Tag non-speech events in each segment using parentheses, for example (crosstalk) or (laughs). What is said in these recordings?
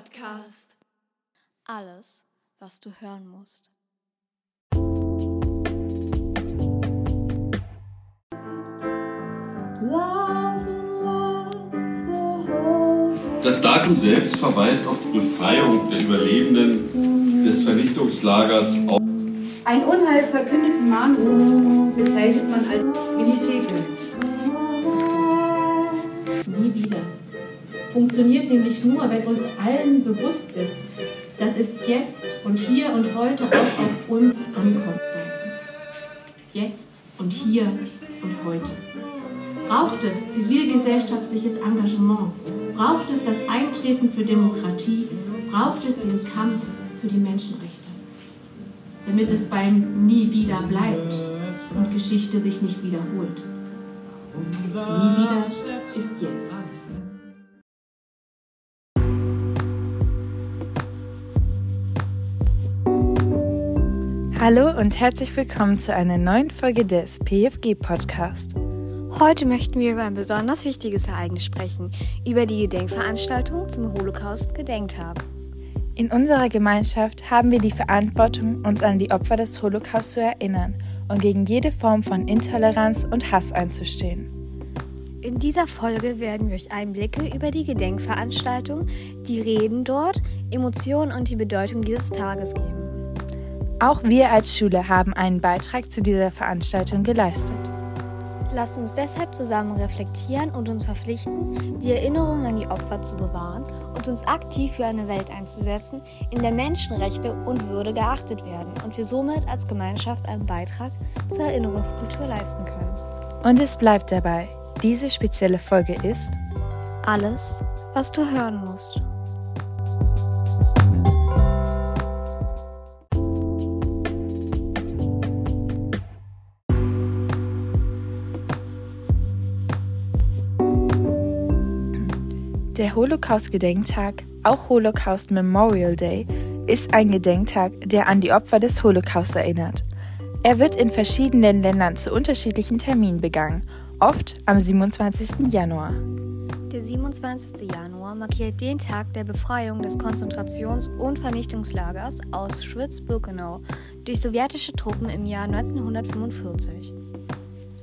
Podcast. Alles, was du hören musst. Das Datum selbst verweist auf die Befreiung der Überlebenden des Vernichtungslagers. Ein Unheil verkündeten Mahnruf bezeichnet man als Funktioniert nämlich nur, wenn uns allen bewusst ist, dass es jetzt und hier und heute auch auf uns ankommt. Jetzt und hier und heute. Braucht es zivilgesellschaftliches Engagement? Braucht es das Eintreten für Demokratie? Braucht es den Kampf für die Menschenrechte? Damit es beim Nie wieder bleibt und Geschichte sich nicht wiederholt. Nie Hallo und herzlich willkommen zu einer neuen Folge des PFG Podcast. Heute möchten wir über ein besonders wichtiges Ereignis sprechen, über die Gedenkveranstaltung zum Holocaust-Gedenktag. In unserer Gemeinschaft haben wir die Verantwortung, uns an die Opfer des Holocaust zu erinnern und gegen jede Form von Intoleranz und Hass einzustehen. In dieser Folge werden wir euch Einblicke über die Gedenkveranstaltung, die Reden dort, Emotionen und die Bedeutung dieses Tages geben. Auch wir als Schule haben einen Beitrag zu dieser Veranstaltung geleistet. Lasst uns deshalb zusammen reflektieren und uns verpflichten, die Erinnerung an die Opfer zu bewahren und uns aktiv für eine Welt einzusetzen, in der Menschenrechte und Würde geachtet werden und wir somit als Gemeinschaft einen Beitrag zur Erinnerungskultur leisten können. Und es bleibt dabei, diese spezielle Folge ist Alles, was du hören musst. Der Holocaust-Gedenktag, auch Holocaust Memorial Day, ist ein Gedenktag, der an die Opfer des Holocaust erinnert. Er wird in verschiedenen Ländern zu unterschiedlichen Terminen begangen, oft am 27. Januar. Der 27. Januar markiert den Tag der Befreiung des Konzentrations- und Vernichtungslagers Auschwitz-Birkenau durch sowjetische Truppen im Jahr 1945.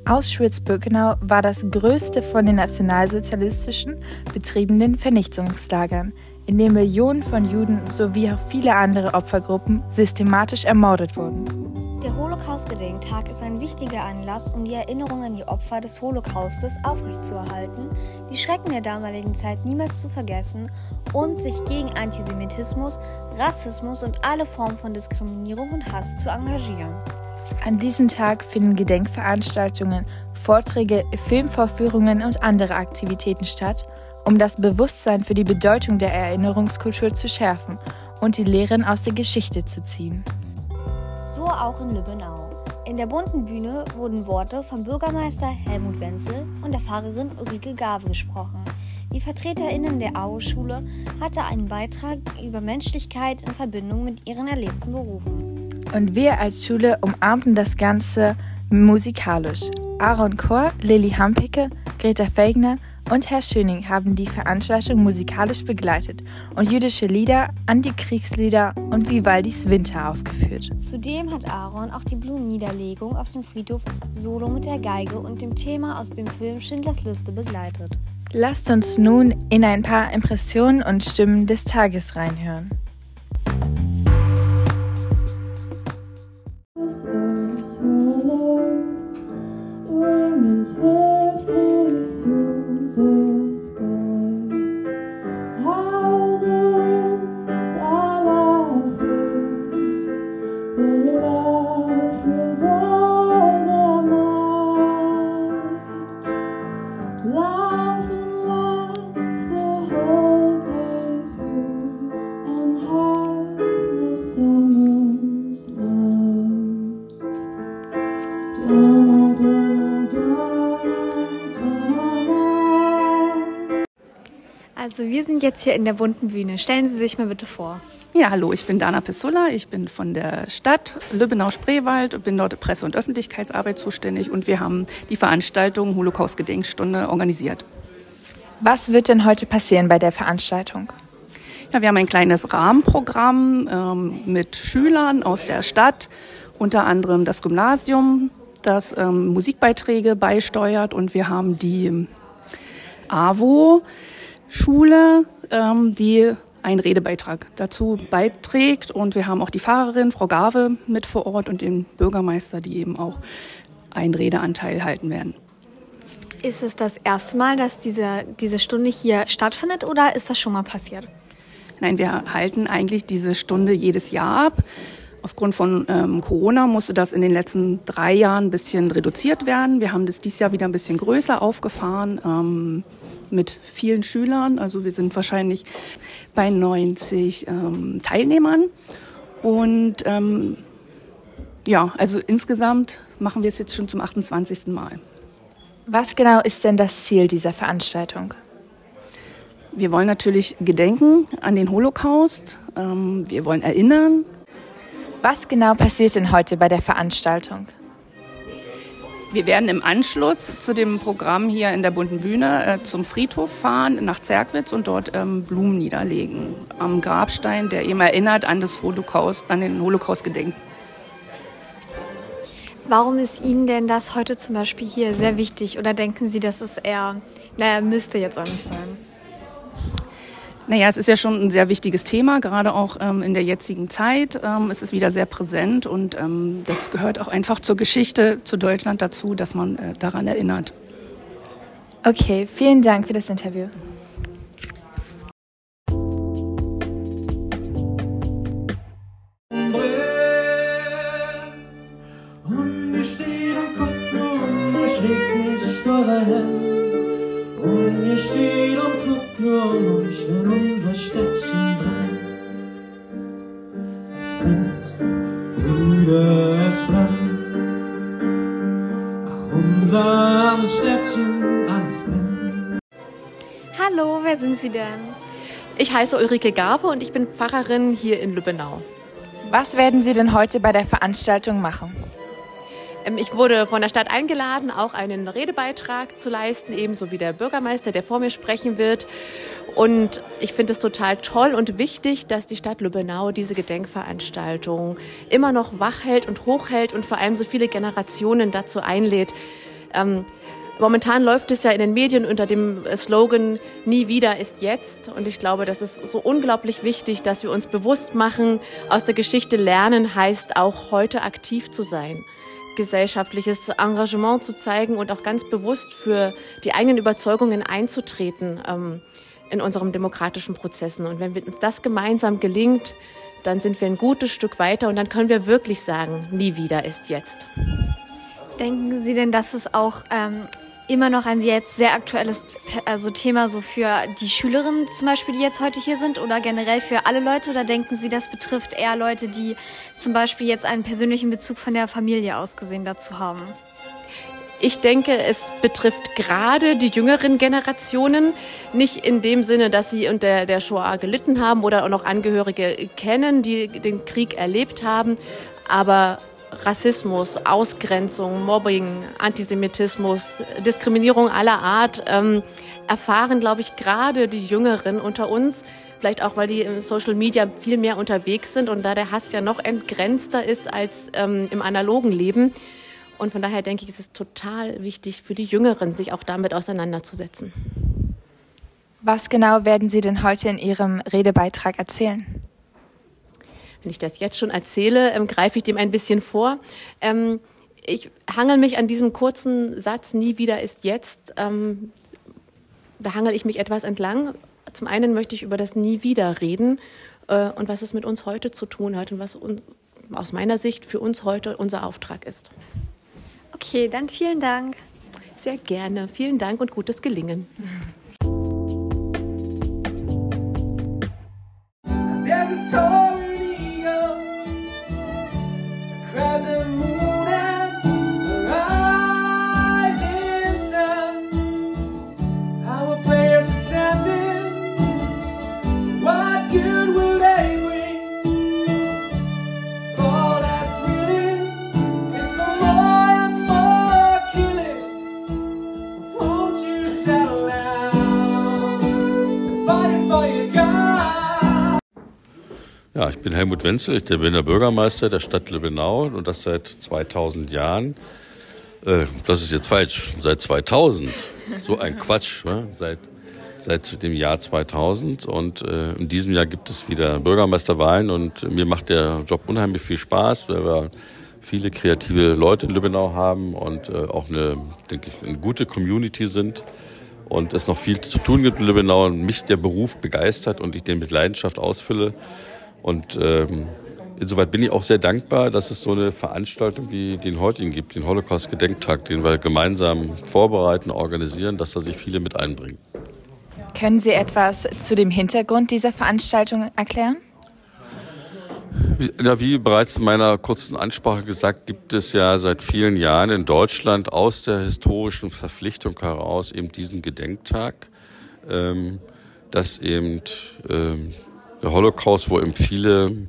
Auschwitz-Birkenau war das größte von den nationalsozialistischen betriebenen Vernichtungslagern, in dem Millionen von Juden sowie auch viele andere Opfergruppen systematisch ermordet wurden. Der Holocaust-Gedenktag ist ein wichtiger Anlass, um die Erinnerung an die Opfer des Holocaustes aufrechtzuerhalten, die Schrecken der damaligen Zeit niemals zu vergessen und sich gegen Antisemitismus, Rassismus und alle Formen von Diskriminierung und Hass zu engagieren. An diesem Tag finden Gedenkveranstaltungen, Vorträge, Filmvorführungen und andere Aktivitäten statt, um das Bewusstsein für die Bedeutung der Erinnerungskultur zu schärfen und die Lehren aus der Geschichte zu ziehen. So auch in Lübbenau. In der bunten Bühne wurden Worte vom Bürgermeister Helmut Wenzel und der Pfarrerin Ulrike Gave gesprochen. Die VertreterInnen der AO-Schule hatte einen Beitrag über Menschlichkeit in Verbindung mit ihren erlebten Berufen. Und wir als Schule umarmten das Ganze musikalisch. Aaron Kor, Lilly Hampicke, Greta Fegner und Herr Schöning haben die Veranstaltung musikalisch begleitet und jüdische Lieder, Antikriegslieder und Vivaldis Winter aufgeführt. Zudem hat Aaron auch die Blumenniederlegung auf dem Friedhof Solo mit der Geige und dem Thema aus dem Film Schindlers Liste begleitet. Lasst uns nun in ein paar Impressionen und Stimmen des Tages reinhören. Also wir sind jetzt hier in der bunten Bühne. Stellen Sie sich mal bitte vor. Ja, hallo, ich bin Dana Pissola, ich bin von der Stadt Lübbenau-Spreewald und bin dort Presse- und Öffentlichkeitsarbeit zuständig und wir haben die Veranstaltung Holocaust-Gedenkstunde organisiert. Was wird denn heute passieren bei der Veranstaltung? Ja, wir haben ein kleines Rahmenprogramm ähm, mit Schülern aus der Stadt, unter anderem das Gymnasium, das ähm, Musikbeiträge beisteuert und wir haben die AWO-Schule, ähm, die einen Redebeitrag dazu beiträgt und wir haben auch die Fahrerin, Frau Gave, mit vor Ort und den Bürgermeister, die eben auch einen Redeanteil halten werden. Ist es das erste Mal, dass diese, diese Stunde hier stattfindet oder ist das schon mal passiert? Nein, wir halten eigentlich diese Stunde jedes Jahr ab. Aufgrund von ähm, Corona musste das in den letzten drei Jahren ein bisschen reduziert werden. Wir haben das dieses Jahr wieder ein bisschen größer aufgefahren ähm, mit vielen Schülern. Also wir sind wahrscheinlich bei 90 ähm, Teilnehmern. Und ähm, ja, also insgesamt machen wir es jetzt schon zum 28. Mal. Was genau ist denn das Ziel dieser Veranstaltung? Wir wollen natürlich gedenken an den Holocaust. Ähm, wir wollen erinnern. Was genau passiert denn heute bei der Veranstaltung? Wir werden im Anschluss zu dem Programm hier in der Bunten Bühne äh, zum Friedhof fahren nach Zerkwitz und dort ähm, Blumen niederlegen am Grabstein, der eben erinnert an das Holocaust, an den Holocaust gedenken. Warum ist Ihnen denn das heute zum Beispiel hier sehr wichtig oder denken Sie, dass es eher, naja, müsste jetzt auch nicht sein? Naja, es ist ja schon ein sehr wichtiges Thema, gerade auch ähm, in der jetzigen Zeit. Ähm, es ist wieder sehr präsent und ähm, das gehört auch einfach zur Geschichte, zu Deutschland dazu, dass man äh, daran erinnert. Okay, vielen Dank für das Interview. Ich heiße Ulrike Garve und ich bin Pfarrerin hier in Lübbenau. Was werden Sie denn heute bei der Veranstaltung machen? Ähm, Ich wurde von der Stadt eingeladen, auch einen Redebeitrag zu leisten, ebenso wie der Bürgermeister, der vor mir sprechen wird. Und ich finde es total toll und wichtig, dass die Stadt Lübbenau diese Gedenkveranstaltung immer noch wach hält und hochhält und vor allem so viele Generationen dazu einlädt. Momentan läuft es ja in den Medien unter dem Slogan Nie wieder ist jetzt. Und ich glaube, das ist so unglaublich wichtig, dass wir uns bewusst machen, aus der Geschichte lernen heißt auch heute aktiv zu sein gesellschaftliches Engagement zu zeigen und auch ganz bewusst für die eigenen Überzeugungen einzutreten ähm, in unserem demokratischen Prozessen. Und wenn uns das gemeinsam gelingt, dann sind wir ein gutes Stück weiter und dann können wir wirklich sagen, nie wieder ist jetzt. Denken Sie denn, dass es auch ähm, immer noch ein jetzt sehr aktuelles also Thema so für die Schülerinnen zum Beispiel, die jetzt heute hier sind oder generell für alle Leute? Oder denken Sie, das betrifft eher Leute, die zum Beispiel jetzt einen persönlichen Bezug von der Familie aus gesehen dazu haben? Ich denke, es betrifft gerade die jüngeren Generationen, nicht in dem Sinne, dass sie unter der Shoah gelitten haben oder auch noch Angehörige kennen, die den Krieg erlebt haben, aber Rassismus, Ausgrenzung, Mobbing, Antisemitismus, Diskriminierung aller Art ähm, erfahren, glaube ich, gerade die Jüngeren unter uns. Vielleicht auch, weil die im Social Media viel mehr unterwegs sind und da der Hass ja noch entgrenzter ist als ähm, im analogen Leben. Und von daher denke ich, ist es total wichtig für die Jüngeren, sich auch damit auseinanderzusetzen. Was genau werden Sie denn heute in Ihrem Redebeitrag erzählen? Wenn ich das jetzt schon erzähle, ähm, greife ich dem ein bisschen vor. Ähm, ich hangel mich an diesem kurzen Satz, nie wieder ist jetzt. Ähm, da hangel ich mich etwas entlang. Zum einen möchte ich über das Nie wieder reden äh, und was es mit uns heute zu tun hat und was un aus meiner Sicht für uns heute unser Auftrag ist. Okay, dann vielen Dank. Sehr gerne. Vielen Dank und gutes Gelingen. Bin Helmut Wenzel, ich bin der Bürgermeister der Stadt Lübbenau und das seit 2000 Jahren. Äh, das ist jetzt falsch, seit 2000. So ein (laughs) Quatsch, ne? seit, seit dem Jahr 2000. Und äh, in diesem Jahr gibt es wieder Bürgermeisterwahlen und mir macht der Job unheimlich viel Spaß, weil wir viele kreative Leute in Lübbenau haben und äh, auch eine, denke ich, eine gute Community sind und es noch viel zu tun gibt in Lübbenau und mich der Beruf begeistert und ich den mit Leidenschaft ausfülle. Und ähm, insoweit bin ich auch sehr dankbar, dass es so eine Veranstaltung wie den heutigen gibt, den Holocaust-Gedenktag, den wir gemeinsam vorbereiten, organisieren, dass da sich viele mit einbringen. Können Sie etwas zu dem Hintergrund dieser Veranstaltung erklären? Ja, wie bereits in meiner kurzen Ansprache gesagt, gibt es ja seit vielen Jahren in Deutschland aus der historischen Verpflichtung heraus eben diesen Gedenktag, ähm, dass eben ähm, der Holocaust, wo eben viele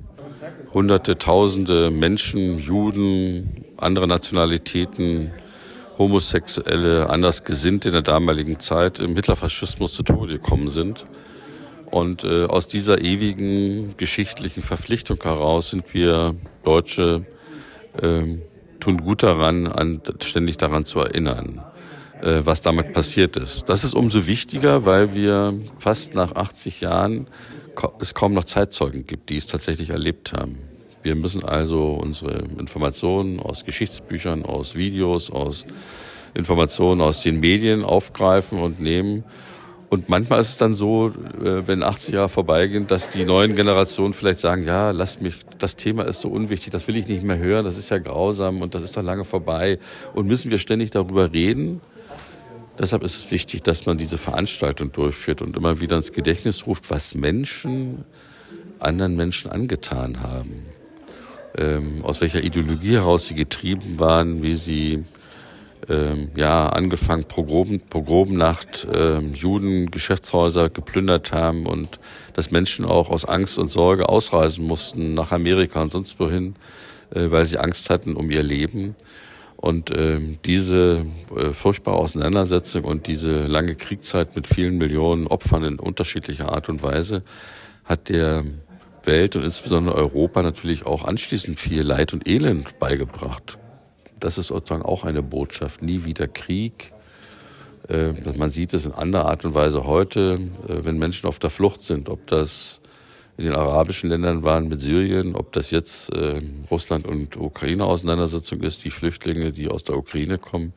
hunderte, tausende Menschen, Juden, andere Nationalitäten, Homosexuelle, Andersgesinnte in der damaligen Zeit im Hitlerfaschismus zu Tode gekommen sind. Und äh, aus dieser ewigen geschichtlichen Verpflichtung heraus sind wir Deutsche äh, tun gut daran, an, ständig daran zu erinnern, äh, was damit passiert ist. Das ist umso wichtiger, weil wir fast nach 80 Jahren es kaum noch Zeitzeugen gibt, die es tatsächlich erlebt haben. Wir müssen also unsere Informationen aus Geschichtsbüchern, aus Videos, aus Informationen aus den Medien aufgreifen und nehmen und manchmal ist es dann so, äh, wenn 80 Jahre vorbeigehen, dass die neuen Generationen vielleicht sagen, ja, lasst mich, das Thema ist so unwichtig, das will ich nicht mehr hören, das ist ja grausam und das ist doch lange vorbei. Und müssen wir ständig darüber reden? Deshalb ist es wichtig, dass man diese Veranstaltung durchführt und immer wieder ins Gedächtnis ruft, was Menschen anderen Menschen angetan haben. Ähm, aus welcher Ideologie heraus sie getrieben waren, wie sie ähm, ja, angefangen Pogrom, Pogromnacht, ähm, Juden Geschäftshäuser geplündert haben und dass Menschen auch aus Angst und Sorge ausreisen mussten nach Amerika und sonst wohin, äh, weil sie Angst hatten um ihr Leben. Und ähm, diese äh, furchtbare Auseinandersetzung und diese lange Kriegszeit mit vielen Millionen Opfern in unterschiedlicher Art und Weise hat der Welt und insbesondere Europa natürlich auch anschließend viel Leid und Elend beigebracht das ist sozusagen auch eine Botschaft. Nie wieder Krieg. Äh, man sieht es in anderer Art und Weise heute, äh, wenn Menschen auf der Flucht sind, ob das in den arabischen Ländern waren mit Syrien, ob das jetzt äh, Russland und Ukraine Auseinandersetzung ist, die Flüchtlinge, die aus der Ukraine kommen,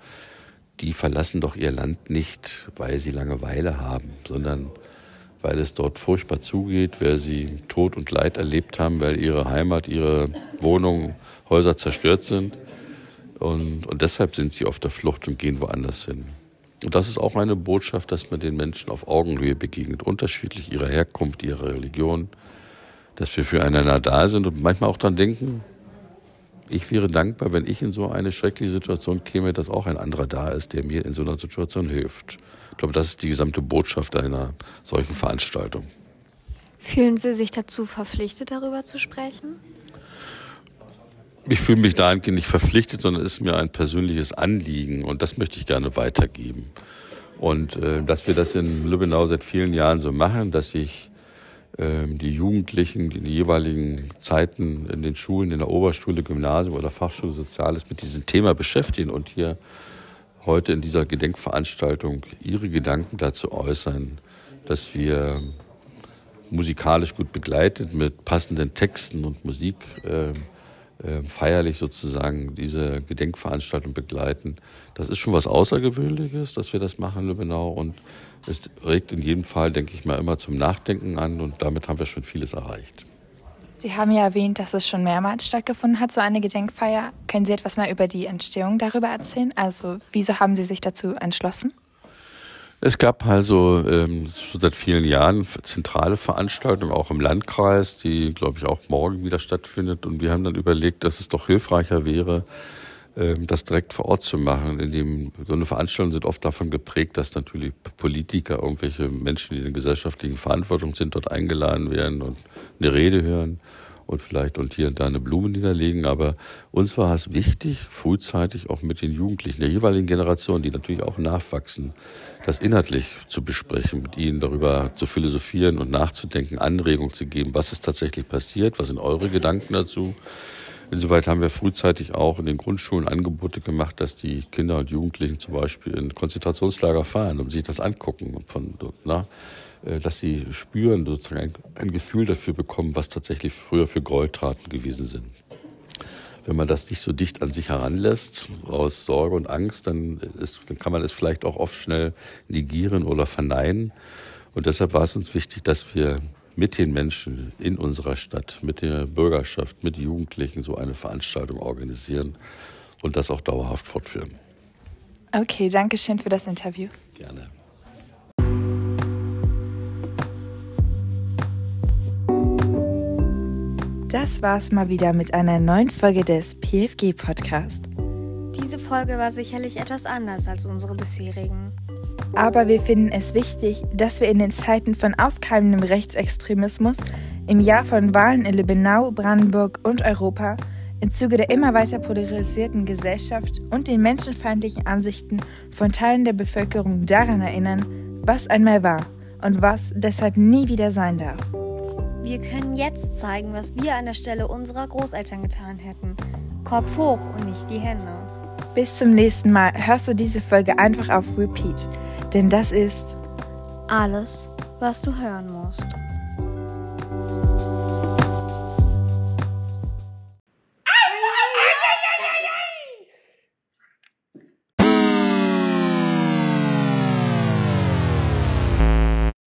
die verlassen doch ihr Land nicht, weil sie Langeweile haben, sondern weil es dort furchtbar zugeht, weil sie Tod und Leid erlebt haben, weil ihre Heimat, ihre Wohnungen, Häuser zerstört sind. Und, und deshalb sind sie auf der Flucht und gehen woanders hin. Und das ist auch eine Botschaft, dass man den Menschen auf Augenhöhe begegnet, unterschiedlich ihrer Herkunft, ihrer Religion, dass wir füreinander da sind und manchmal auch dann denken, ich wäre dankbar, wenn ich in so eine schreckliche Situation käme, dass auch ein anderer da ist, der mir in so einer Situation hilft. Ich glaube, das ist die gesamte Botschaft einer solchen Veranstaltung. Fühlen Sie sich dazu verpflichtet, darüber zu sprechen? Ich fühle mich dahingehend nicht verpflichtet, sondern es ist mir ein persönliches Anliegen und das möchte ich gerne weitergeben. Und äh, dass wir das in Lübbenau seit vielen Jahren so machen, dass sich äh, die Jugendlichen in den jeweiligen Zeiten in den Schulen, in der Oberschule, Gymnasium oder Fachschule Soziales mit diesem Thema beschäftigen und hier heute in dieser Gedenkveranstaltung ihre Gedanken dazu äußern, dass wir musikalisch gut begleitet mit passenden Texten und Musik äh, äh, feierlich sozusagen diese Gedenkveranstaltung begleiten. Das ist schon was Außergewöhnliches, dass wir das machen in Lübbenau und es regt in jedem Fall, denke ich mal, immer zum Nachdenken an und damit haben wir schon vieles erreicht. Sie haben ja erwähnt, dass es schon mehrmals stattgefunden hat, so eine Gedenkfeier. Können Sie etwas mal über die Entstehung darüber erzählen? Also, wieso haben Sie sich dazu entschlossen? Es gab also ähm, seit vielen Jahren zentrale Veranstaltungen, auch im Landkreis, die, glaube ich, auch morgen wieder stattfindet. Und wir haben dann überlegt, dass es doch hilfreicher wäre, ähm, das direkt vor Ort zu machen. In dem, so eine Veranstaltung sind oft davon geprägt, dass natürlich Politiker, irgendwelche Menschen, die in der gesellschaftlichen Verantwortung sind, dort eingeladen werden und eine Rede hören. Und vielleicht und hier und da eine Blume niederlegen. Aber uns war es wichtig, frühzeitig auch mit den Jugendlichen der jeweiligen Generation, die natürlich auch nachwachsen, das inhaltlich zu besprechen, mit ihnen darüber zu philosophieren und nachzudenken, Anregungen zu geben, was ist tatsächlich passiert, was sind eure Gedanken dazu. Insoweit haben wir frühzeitig auch in den Grundschulen Angebote gemacht, dass die Kinder und Jugendlichen zum Beispiel in Konzentrationslager fahren und sich das angucken, von, na, äh, dass sie spüren, sozusagen ein, ein Gefühl dafür bekommen, was tatsächlich früher für Gräueltaten gewesen sind. Wenn man das nicht so dicht an sich heranlässt, aus Sorge und Angst, dann, ist, dann kann man es vielleicht auch oft schnell negieren oder verneinen. Und deshalb war es uns wichtig, dass wir mit den Menschen in unserer Stadt, mit der Bürgerschaft, mit Jugendlichen so eine Veranstaltung organisieren und das auch dauerhaft fortführen. Okay, danke schön für das Interview. Gerne. Das war's mal wieder mit einer neuen Folge des PFG Podcast. Diese Folge war sicherlich etwas anders als unsere bisherigen. Aber wir finden es wichtig, dass wir in den Zeiten von aufkeimendem Rechtsextremismus, im Jahr von Wahlen in Lübbenau, Brandenburg und Europa, im Zuge der immer weiter polarisierten Gesellschaft und den menschenfeindlichen Ansichten von Teilen der Bevölkerung daran erinnern, was einmal war und was deshalb nie wieder sein darf. Wir können jetzt zeigen, was wir an der Stelle unserer Großeltern getan hätten. Kopf hoch und nicht die Hände. Bis zum nächsten Mal hörst du diese Folge einfach auf Repeat, denn das ist alles, was du hören musst.